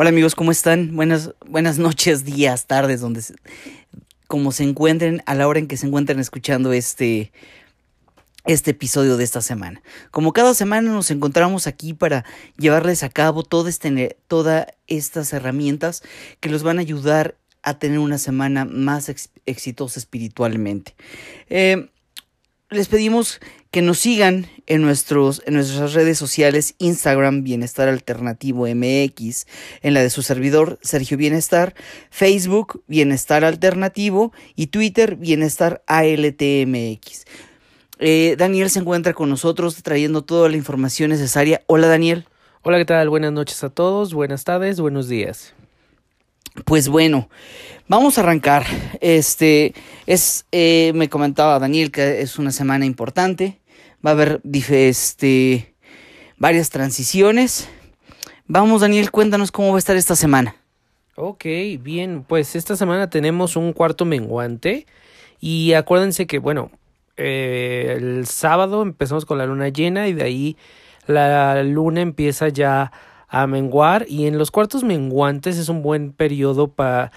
Hola amigos, ¿cómo están? Buenas, buenas noches, días, tardes, donde como se encuentren a la hora en que se encuentren escuchando este, este episodio de esta semana. Como cada semana nos encontramos aquí para llevarles a cabo todo este, todas estas herramientas que los van a ayudar a tener una semana más exitosa espiritualmente. Eh, les pedimos que nos sigan en, nuestros, en nuestras redes sociales, Instagram Bienestar Alternativo MX, en la de su servidor Sergio Bienestar, Facebook Bienestar Alternativo y Twitter Bienestar ALTMX. Eh, Daniel se encuentra con nosotros trayendo toda la información necesaria. Hola Daniel. Hola, ¿qué tal? Buenas noches a todos, buenas tardes, buenos días. Pues bueno, vamos a arrancar. Este es, eh, me comentaba Daniel que es una semana importante. Va a haber este, varias transiciones. Vamos, Daniel, cuéntanos cómo va a estar esta semana. Ok, bien, pues esta semana tenemos un cuarto menguante. Y acuérdense que, bueno, eh, el sábado empezamos con la luna llena y de ahí la luna empieza ya a menguar y en los cuartos menguantes es un buen periodo para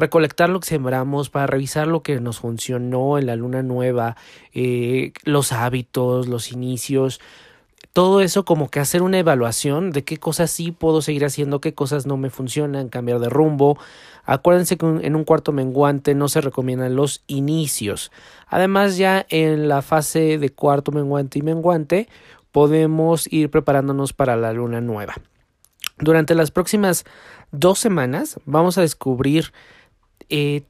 recolectar lo que sembramos, para revisar lo que nos funcionó en la luna nueva, eh, los hábitos, los inicios, todo eso como que hacer una evaluación de qué cosas sí puedo seguir haciendo, qué cosas no me funcionan, cambiar de rumbo. Acuérdense que en un cuarto menguante no se recomiendan los inicios. Además ya en la fase de cuarto menguante y menguante podemos ir preparándonos para la luna nueva. Durante las próximas dos semanas vamos a descubrir eh,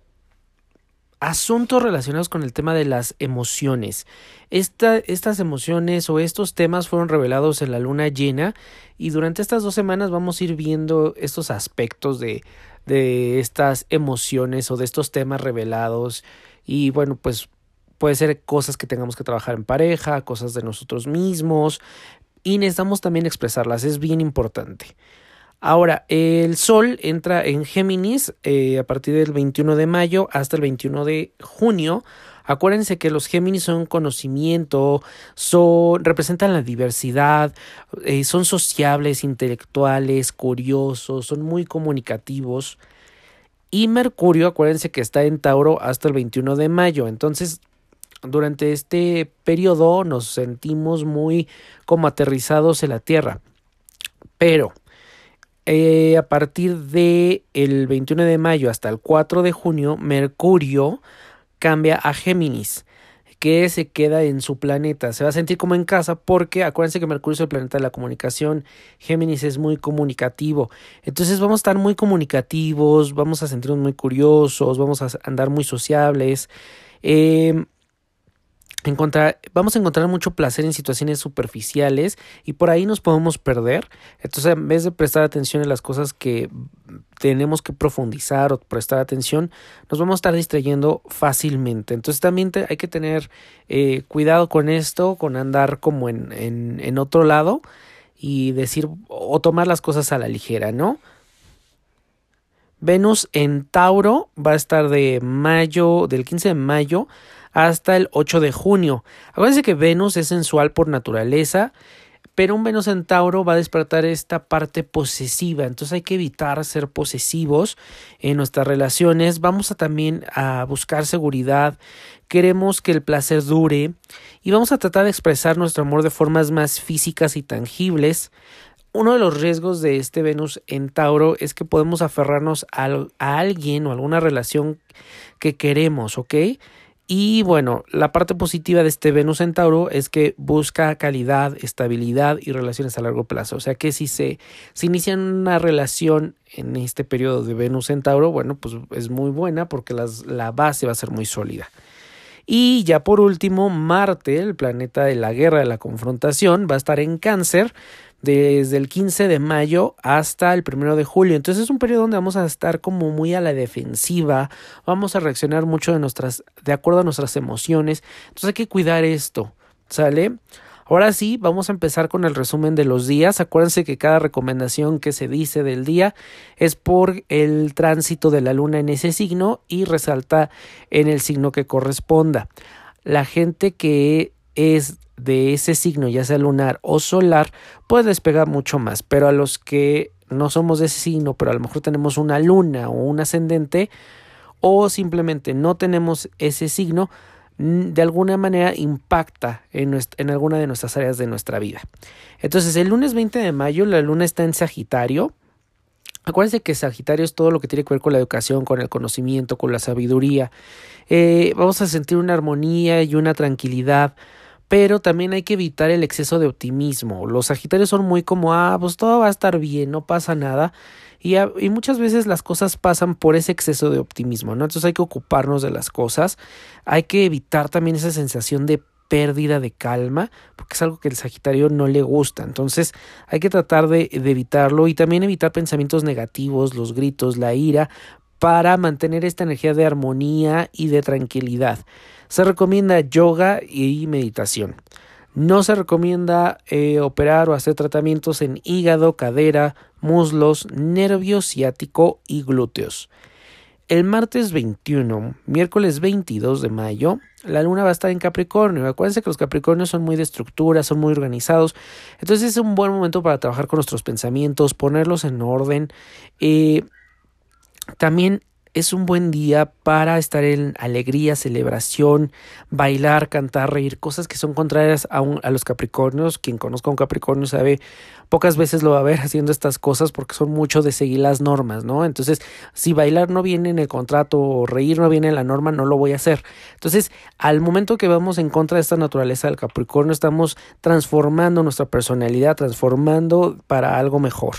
asuntos relacionados con el tema de las emociones. estas emociones o estos temas fueron revelados en la luna llena y durante estas dos semanas vamos a ir viendo estos aspectos de, de estas emociones o de estos temas revelados y bueno pues puede ser cosas que tengamos que trabajar en pareja, cosas de nosotros mismos y necesitamos también expresarlas, es bien importante. Ahora, el Sol entra en Géminis eh, a partir del 21 de mayo hasta el 21 de junio. Acuérdense que los Géminis son conocimiento, son, representan la diversidad, eh, son sociables, intelectuales, curiosos, son muy comunicativos. Y Mercurio, acuérdense que está en Tauro hasta el 21 de mayo. Entonces, durante este periodo nos sentimos muy como aterrizados en la Tierra. Pero eh, a partir de el 21 de mayo hasta el 4 de junio, Mercurio cambia a Géminis que se queda en su planeta. Se va a sentir como en casa porque acuérdense que Mercurio es el planeta de la comunicación, Géminis es muy comunicativo. Entonces vamos a estar muy comunicativos, vamos a sentirnos muy curiosos, vamos a andar muy sociables. Eh, vamos a encontrar mucho placer en situaciones superficiales y por ahí nos podemos perder. Entonces, en vez de prestar atención en las cosas que tenemos que profundizar o prestar atención, nos vamos a estar distrayendo fácilmente. Entonces, también hay que tener eh, cuidado con esto, con andar como en, en, en otro lado y decir o tomar las cosas a la ligera, ¿no? Venus en Tauro va a estar de mayo, del 15 de mayo hasta el 8 de junio. Acuérdense que Venus es sensual por naturaleza, pero un Venus en Tauro va a despertar esta parte posesiva, entonces hay que evitar ser posesivos en nuestras relaciones, vamos a también a buscar seguridad, queremos que el placer dure y vamos a tratar de expresar nuestro amor de formas más físicas y tangibles. Uno de los riesgos de este Venus en Tauro es que podemos aferrarnos a, a alguien o alguna relación que queremos, ¿ok? Y bueno, la parte positiva de este Venus en Tauro es que busca calidad, estabilidad y relaciones a largo plazo. O sea que si se, inicia una relación en este periodo de Venus en Tauro, bueno, pues es muy buena porque las, la base va a ser muy sólida. Y ya por último, Marte, el planeta de la guerra, de la confrontación, va a estar en cáncer desde el 15 de mayo hasta el 1 de julio. Entonces es un periodo donde vamos a estar como muy a la defensiva, vamos a reaccionar mucho de nuestras de acuerdo a nuestras emociones. Entonces hay que cuidar esto, ¿sale? Ahora sí, vamos a empezar con el resumen de los días. Acuérdense que cada recomendación que se dice del día es por el tránsito de la luna en ese signo y resalta en el signo que corresponda. La gente que es de ese signo, ya sea lunar o solar, puede despegar mucho más, pero a los que no somos de ese signo, pero a lo mejor tenemos una luna o un ascendente, o simplemente no tenemos ese signo, de alguna manera impacta en, en, alguna de nuestras áreas de nuestra vida. Entonces, el lunes 20 de mayo, la luna está en Sagitario. Acuérdense que Sagitario es todo lo que tiene que ver con la educación, con el conocimiento, con la sabiduría. Eh, vamos a sentir una armonía y una tranquilidad pero también hay que evitar el exceso de optimismo. Los Sagitarios son muy como, ah, pues todo va a estar bien, no pasa nada. Y, muchas veces las cosas pasan por ese exceso de optimismo, ¿no? Entonces hay que ocuparnos de las cosas, hay que evitar también esa sensación de pérdida de calma, porque es algo que el Sagitario no le gusta. Entonces hay que tratar de evitarlo y también evitar pensamientos negativos, los gritos, la ira, para mantener esta energía de armonía y de tranquilidad. Se recomienda yoga y meditación. No se recomienda eh, operar o hacer tratamientos en hígado, cadera, muslos, nervio ciático y glúteos. El martes 21, miércoles 22 de mayo, la luna va a estar en Capricornio. Acuérdense que los Capricornios son muy de estructura, son muy organizados. Entonces es un buen momento para trabajar con nuestros pensamientos, ponerlos en orden. Eh, también es un buen día para estar en alegría, celebración, bailar, cantar, reír, cosas que son contrarias a, a, los Capricornios. Quien conozca a un Capricornio sabe, pocas veces lo va a ver haciendo estas cosas porque son mucho de seguir las normas, ¿no? Entonces, si bailar no viene en el contrato o reír no viene en la norma, no lo voy a hacer. Entonces, al momento que vamos en contra de esta naturaleza del Capricornio, estamos transformando nuestra personalidad, transformando para algo mejor.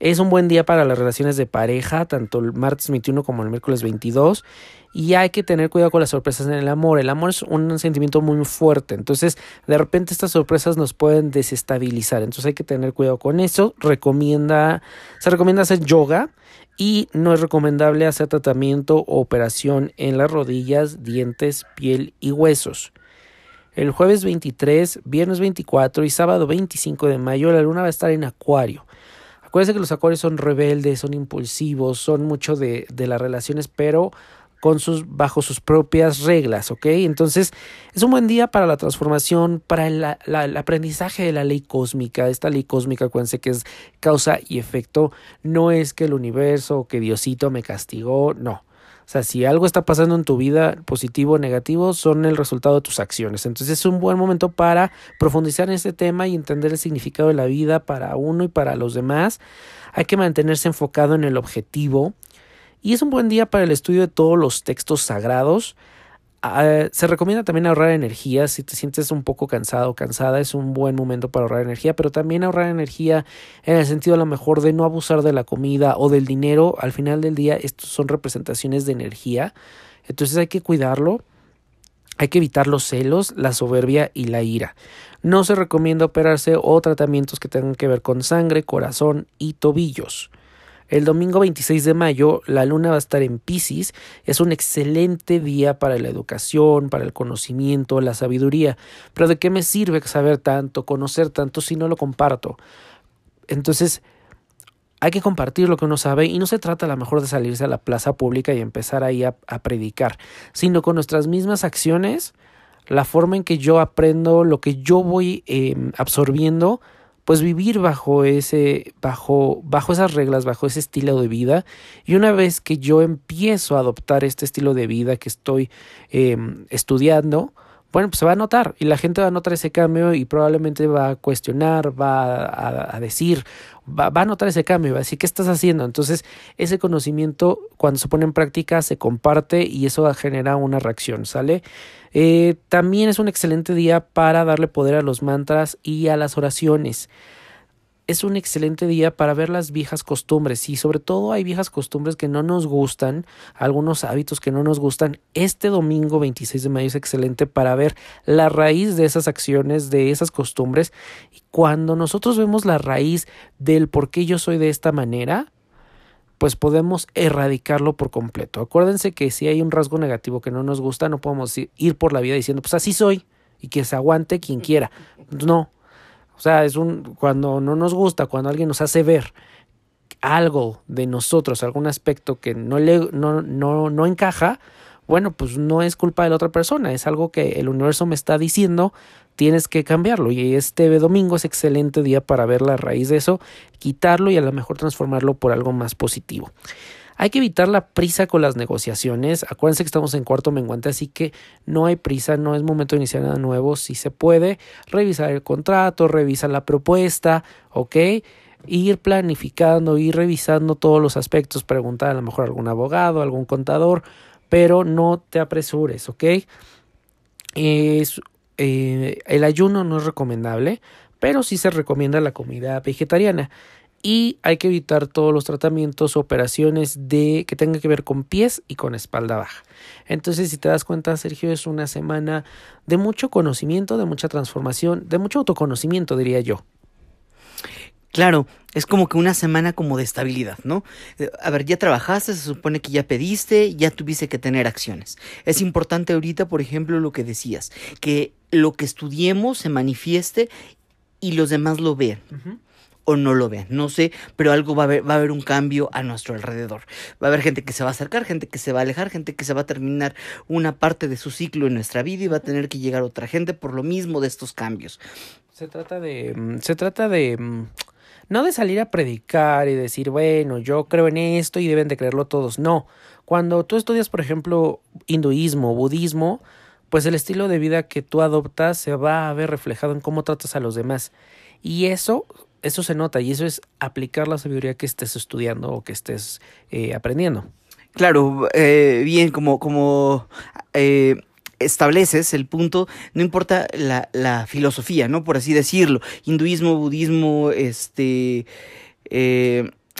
Es un buen día para las relaciones de pareja, tanto el martes 21 como el miércoles 22. Y hay que tener cuidado con las sorpresas en el amor. El amor es un sentimiento muy fuerte. Entonces, de repente estas sorpresas nos pueden desestabilizar. Entonces hay que tener cuidado con eso. Recomienda, se recomienda hacer yoga y no es recomendable hacer tratamiento o operación en las rodillas, dientes, piel y huesos. El jueves 23, viernes 24 y sábado 25 de mayo la luna va a estar en Acuario. Acuérdense que los acuarios son rebeldes, son impulsivos, son mucho de, de las relaciones, pero con sus, bajo sus propias reglas, ¿ok? Entonces es un buen día para la transformación, para el, el, aprendizaje de la ley cósmica. Esta ley cósmica, acuérdense que es causa y efecto, no es que el universo o que Diosito me castigó, no. O sea, si algo está pasando en tu vida, positivo o negativo, son el resultado de tus acciones. Entonces es un buen momento para profundizar en este tema y entender el significado de la vida para uno y para los demás. Hay que mantenerse enfocado en el objetivo. Y es un buen día para el estudio de todos los textos sagrados. Ah, se recomienda también ahorrar energía. Si te sientes un poco cansado o cansada, es un buen momento para ahorrar energía, pero también ahorrar energía en el sentido a lo mejor de no abusar de la comida o del dinero. Al final del día, estos son representaciones de energía. Entonces hay que cuidarlo. Hay que evitar los celos, la soberbia y la ira. No se recomienda operarse o tratamientos que tengan que ver con sangre, corazón y tobillos. El domingo 26 de mayo la luna va a estar en Pisces. Es un excelente día para la educación, para el conocimiento, la sabiduría. Pero ¿de qué me sirve saber tanto, conocer tanto si no lo comparto? Entonces, hay que compartir lo que uno sabe y no se trata a lo mejor de salirse a la plaza pública y empezar ahí a, predicar, sino con nuestras mismas acciones, la forma en que yo aprendo, lo que yo voy em, absorbiendo, pues vivir bajo ese bajo bajo esas reglas, bajo ese estilo de vida. Y una vez que yo empiezo a adoptar este estilo de vida que estoy em, estudiando, bueno, pues se va a notar y la gente va a notar ese cambio y probablemente va a cuestionar, va a, decir, va, a notar ese cambio, va a decir, ¿qué estás haciendo? Entonces, ese conocimiento cuando se pone en práctica se comparte y eso genera una reacción, ¿sale? Eh, también es un excelente día para darle poder a los mantras y a las oraciones es un excelente día para ver las viejas costumbres y sobre todo hay viejas costumbres que no nos gustan, algunos hábitos que no nos gustan. Este domingo 26 de mayo es excelente para ver la raíz de esas acciones, de esas costumbres y cuando nosotros vemos la raíz del por qué yo soy de esta manera, pues podemos erradicarlo por completo. Acuérdense que si hay un rasgo negativo que no nos gusta, no podemos ir por la vida diciendo, pues así soy y que se aguante quien quiera. No, o sea, es un cuando no nos gusta, cuando alguien nos hace ver algo de nosotros, algún aspecto que no le no, no, no encaja, bueno, pues no es culpa de la otra persona, es algo que el universo me está diciendo tienes que cambiarlo y este domingo es excelente día para ver la raíz de eso, quitarlo y a lo mejor transformarlo por algo más positivo. Hay que evitar la prisa con las negociaciones. Acuérdense que estamos en cuarto menguante, así que no hay prisa, no es momento de iniciar nada nuevo. Si se puede, revisar el contrato, revisar la propuesta, ¿ok? Ir planificando, ir revisando todos los aspectos, preguntar a lo mejor a algún abogado, algún contador, pero no te apresures, ¿ok? Eh, el ayuno no es recomendable, pero sí se recomienda la comida vegetariana y hay que evitar todos los tratamientos, operaciones de que tengan que ver con pies y con espalda baja. Entonces, si te das cuenta, Sergio, es una semana de mucho conocimiento, de mucha transformación, de mucho autoconocimiento, diría yo. Claro, es como que una semana como de estabilidad, ¿no? Eh, a ver, ya trabajaste, se supone que ya pediste, ya tuviste que tener acciones. Es importante ahorita, por ejemplo, lo que decías, que lo que estudiemos se manifieste y los demás lo vean o no lo vean, no sé, pero algo va a haber, va a haber un cambio a nuestro alrededor. Va a haber gente que se va a acercar, gente que se va a alejar, gente que se va a terminar una parte de su ciclo en nuestra vida y va a tener que llegar otra gente por lo mismo de estos cambios. Se trata de mm, se trata de mm, no de salir a predicar y decir, bueno, yo creo en esto y deben de creerlo todos. No. Cuando tú estudias, por ejemplo, hinduismo, budismo, pues el estilo de vida que tú adoptas se va a ver reflejado en cómo tratas a los demás. Y eso eso se nota y eso es aplicar la sabiduría que estés estudiando o que estés eh, aprendiendo. Claro, eh, bien, como, como eh, estableces el punto, no importa la, la, filosofía, ¿no? Por así decirlo, hinduismo, budismo, este,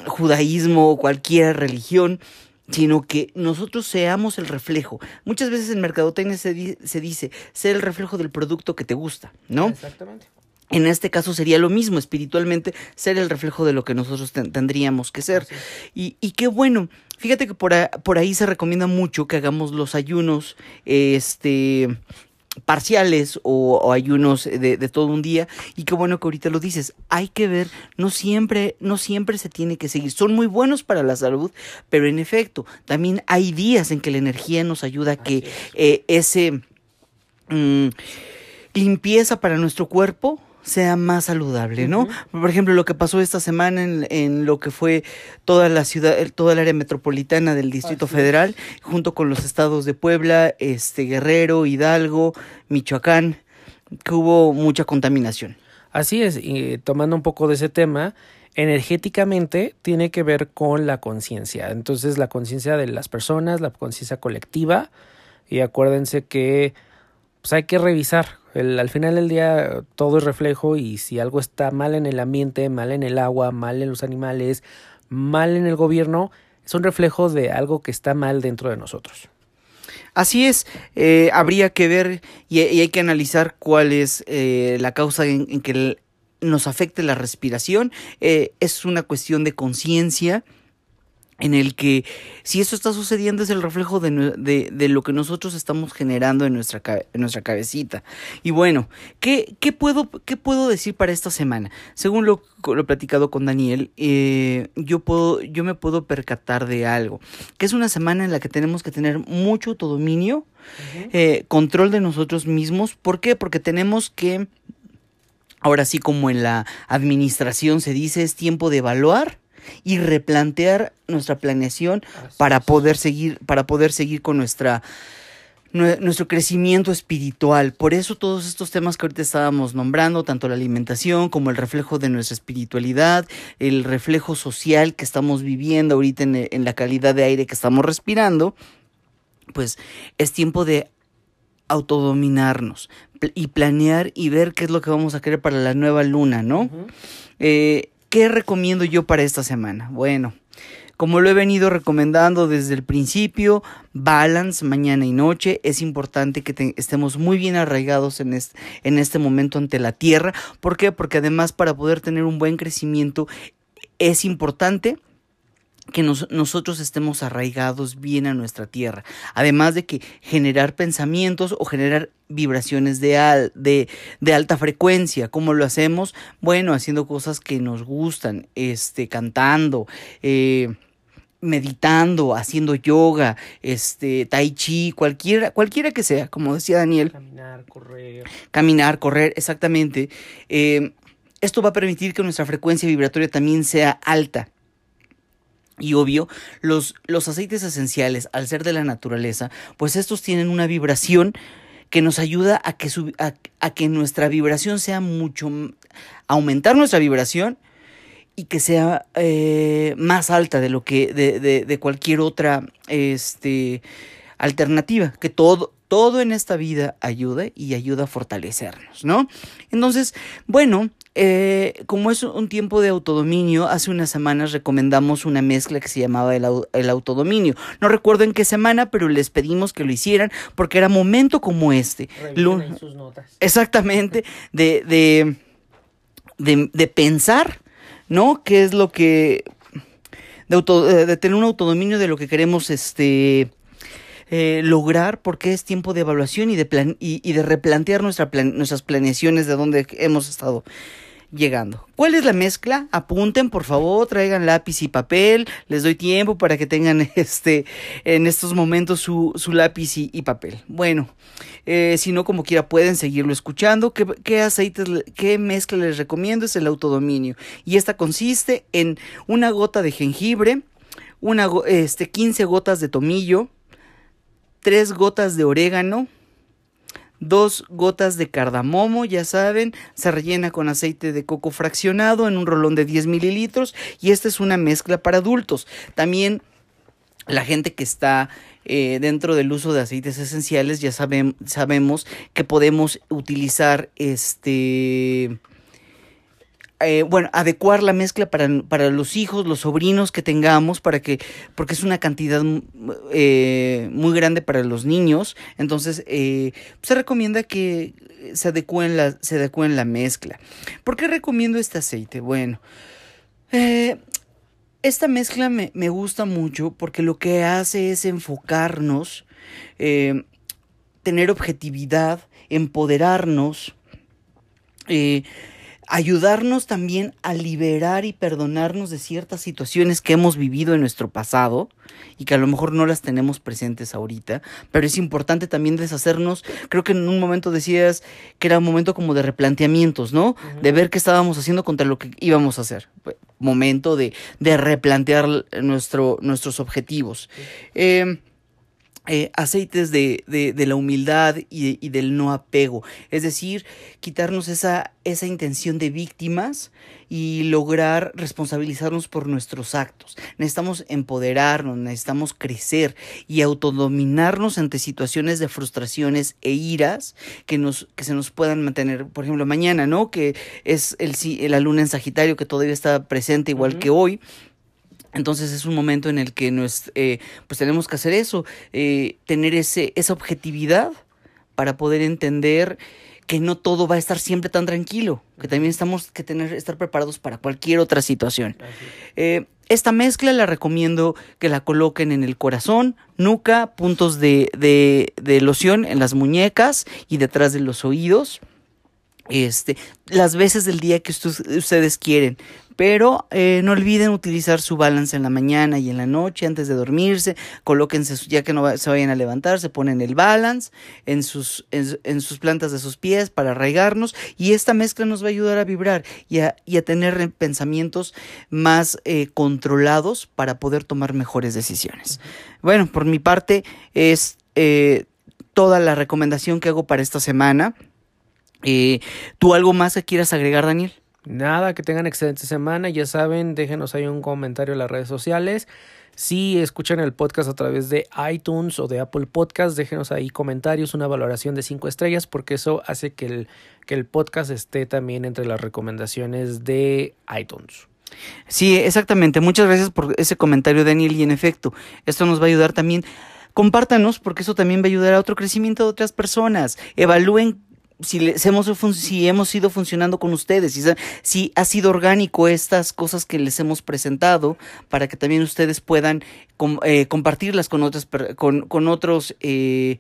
judaísmo, cualquier religión, sino que nosotros seamos el reflejo. Muchas veces en mercadotecnia se, se dice ser el reflejo del producto que te gusta, ¿no? Exactamente. En este caso sería lo mismo, espiritualmente, ser el reflejo de lo que nosotros tendríamos que ser. Y, y, qué bueno, fíjate que por, por, ahí se recomienda mucho que hagamos los ayunos, este parciales o, ayunos de, de, todo un día. Y qué bueno que ahorita lo dices hay que ver no siempre no siempre se tiene que seguir. Son muy buenos para la salud pero en efecto también hay días en que la energía nos ayuda a que eh, ese mm, limpieza para nuestro cuerpo sea más saludable, ¿no? Por ejemplo, lo que pasó esta semana en, en, lo que fue toda la ciudad, toda el área metropolitana del Distrito Federal, junto con los estados de Puebla, este Guerrero, Hidalgo, Michoacán, que hubo mucha contaminación. Así es, y tomando un poco de ese tema, energéticamente tiene que ver con la conciencia. Entonces, la conciencia de las personas, la conciencia colectiva, y acuérdense que pues hay que revisar al final del día todo es reflejo y si algo está mal en el ambiente, mal en el agua, mal en los animales, mal en el gobierno, es un reflejo de algo que está mal dentro de nosotros. Así es, eh, habría que ver y, hay que analizar cuál es eh, la causa en, que nos afecte la respiración. Eh, es una cuestión de conciencia en el que si esto está sucediendo es el reflejo de, de, lo que nosotros estamos generando en nuestra, en nuestra cabecita. Y bueno, ¿qué, qué, puedo, ¿qué puedo decir para esta semana? Según lo, lo platicado con Daniel, eh, yo, puedo, yo me puedo percatar de algo, que es una semana en la que tenemos que tener mucho autodominio, eh, control de nosotros mismos. ¿Por qué? Porque tenemos que, ahora sí como en la administración se dice, es tiempo de evaluar y replantear nuestra planeación para poder seguir, para poder seguir con nuestra nuestro crecimiento espiritual. Por eso todos estos temas que ahorita estábamos nombrando, tanto la alimentación como el reflejo de nuestra espiritualidad, el reflejo social que estamos viviendo ahorita en, en la calidad de aire que estamos respirando, pues es tiempo de autodominarnos y planear y ver qué es lo que vamos a querer para la nueva luna, ¿no? eh, ¿Qué recomiendo yo para esta semana? Bueno, como lo he venido recomendando desde el principio, balance mañana y noche. Es importante que estemos muy bien arraigados en este, en este momento ante la tierra. ¿Por qué? Porque además para poder tener un buen crecimiento es importante que nosotros estemos arraigados bien a nuestra tierra. Además de que generar pensamientos o generar vibraciones de, de, de, alta frecuencia. ¿Cómo lo hacemos? Bueno, haciendo cosas que nos gustan, este, cantando, eh, meditando, haciendo yoga, este, tai chi, cualquiera, cualquiera que sea, como decía Daniel. Caminar, correr. Caminar, correr, exactamente. Eh, esto va a permitir que nuestra frecuencia vibratoria también sea alta. Y obvio, los, los aceites esenciales, al ser de la naturaleza, pues estos tienen una vibración que nos ayuda a que, a, que nuestra vibración sea mucho, aumentar nuestra vibración y que sea eh, más alta de lo que, de, de, de, cualquier otra, este, alternativa, que todo, todo en esta vida ayuda y ayuda a fortalecernos, ¿no? Entonces, bueno, eh, como es un tiempo de autodominio, hace unas semanas recomendamos una mezcla que se llamaba el, el, autodominio. No recuerdo en qué semana, pero les pedimos que lo hicieran porque era momento como este. Lo, sus notas. Exactamente, de, de, de, de, pensar, ¿no? ¿Qué es lo que... De, auto, de tener un autodominio de lo que queremos, este eh, lograr porque es tiempo de evaluación y de, plan y, y de replantear nuestra plan nuestras planeaciones de dónde hemos estado llegando. ¿Cuál es la mezcla? Apunten, por favor, traigan lápiz y papel. Les doy tiempo para que tengan este en estos momentos su, lápiz y, papel. Bueno, eh, si no, como quiera, pueden seguirlo escuchando. ¿Qué, ¿Qué, aceites, qué mezcla les recomiendo? Es el autodominio. Y esta consiste en una gota de jengibre, una, este, 15 gotas de tomillo, 3 gotas de orégano, dos gotas de cardamomo, ya saben, se rellena con aceite de coco fraccionado en un rolón de 10 mililitros y esta es una mezcla para adultos. También la gente que está eh, dentro del uso de aceites esenciales ya saben, sabemos que podemos utilizar este eh, bueno, adecuar la mezcla para, para, los hijos, los sobrinos que tengamos, para que, porque es una cantidad eh, muy grande para los niños, entonces eh, se recomienda que se adecúen la, se la mezcla. ¿Por qué recomiendo este aceite? Bueno, esta mezcla me, me, gusta mucho porque lo que hace es enfocarnos, tener objetividad, empoderarnos, eh, ayudarnos también a liberar y perdonarnos de ciertas situaciones que hemos vivido en nuestro pasado y que a lo mejor no las tenemos presentes ahorita, pero es importante también deshacernos, creo que en un momento decías que era un momento como de replanteamientos, ¿no? Uh -huh. De ver qué estábamos haciendo contra lo que íbamos a hacer. Momento de, de replantear nuestro, nuestros objetivos. Uh -huh. eh, eh, aceites de, de, de, la humildad y, y, del no apego. Es decir, quitarnos esa, esa intención de víctimas y lograr responsabilizarnos por nuestros actos. Necesitamos empoderarnos, necesitamos crecer y autodominarnos ante situaciones de frustraciones e iras que, nos, que se nos puedan mantener. Por ejemplo, mañana, ¿no? Que es el, la luna en Sagitario que todavía está presente igual uh -huh. que hoy. Entonces es un momento en el que nos, eh, pues tenemos que hacer eso, eh, tener ese, esa objetividad para poder entender que no todo va a estar siempre tan tranquilo, que también estamos que tener, estar preparados para cualquier otra situación. Eh, esta mezcla la recomiendo que la coloquen en el corazón, nuca, puntos de, de, de loción en las muñecas y detrás de los oídos este, las veces del día que ustedes quieren. Pero eh, no olviden utilizar su balance en la mañana y en la noche antes de dormirse. Colóquense, ya que no se vayan a levantar, se ponen el balance en sus, en, sus plantas de sus pies para arraigarnos. Y esta mezcla nos va a ayudar a vibrar y a, y a tener pensamientos más eh, controlados para poder tomar mejores decisiones. Bueno, por mi parte es eh, toda la recomendación que hago para esta semana. Eh, ¿Tú algo más que quieras agregar, Daniel? Nada, que tengan excelente semana. Ya saben, déjenos ahí un comentario en las redes sociales. Si escuchan el podcast a través de iTunes o de Apple Podcast, déjenos ahí comentarios, una valoración de cinco estrellas, porque eso hace que el, que el podcast esté también entre las recomendaciones de iTunes. Sí, exactamente. Muchas gracias por ese comentario, Daniel. Y en efecto, esto nos va a ayudar también. Compártanos, porque eso también va a ayudar a otro crecimiento de otras personas. Evalúen si, les hemos, si hemos ido funcionando con ustedes, si, si, ha sido orgánico estas cosas que les hemos presentado para que también ustedes puedan eh, compartirlas con otras con, con otros eh,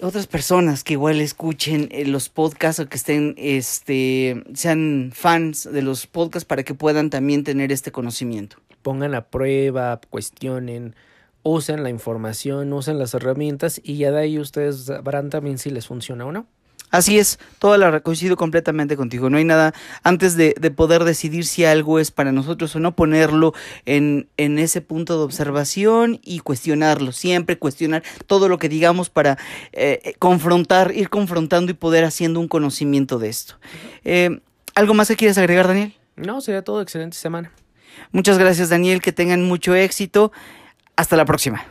otras personas que igual escuchen eh, los podcasts o que estén este sean fans de los podcasts para que puedan también tener este conocimiento. pongan a prueba, cuestionen, usen la información, usen las herramientas y ya de ahí ustedes sabrán también si les funciona o no. Así es, toda la coincido completamente contigo. No hay nada antes de, de, poder decidir si algo es para nosotros o no, ponerlo en, en ese punto de observación y cuestionarlo. Siempre cuestionar todo lo que digamos para eh, confrontar, ir confrontando y poder haciendo un conocimiento de esto. Eh, ¿Algo más que quieres agregar, Daniel? No, sería todo. Excelente semana. Muchas gracias, Daniel. Que tengan mucho éxito. Hasta la próxima.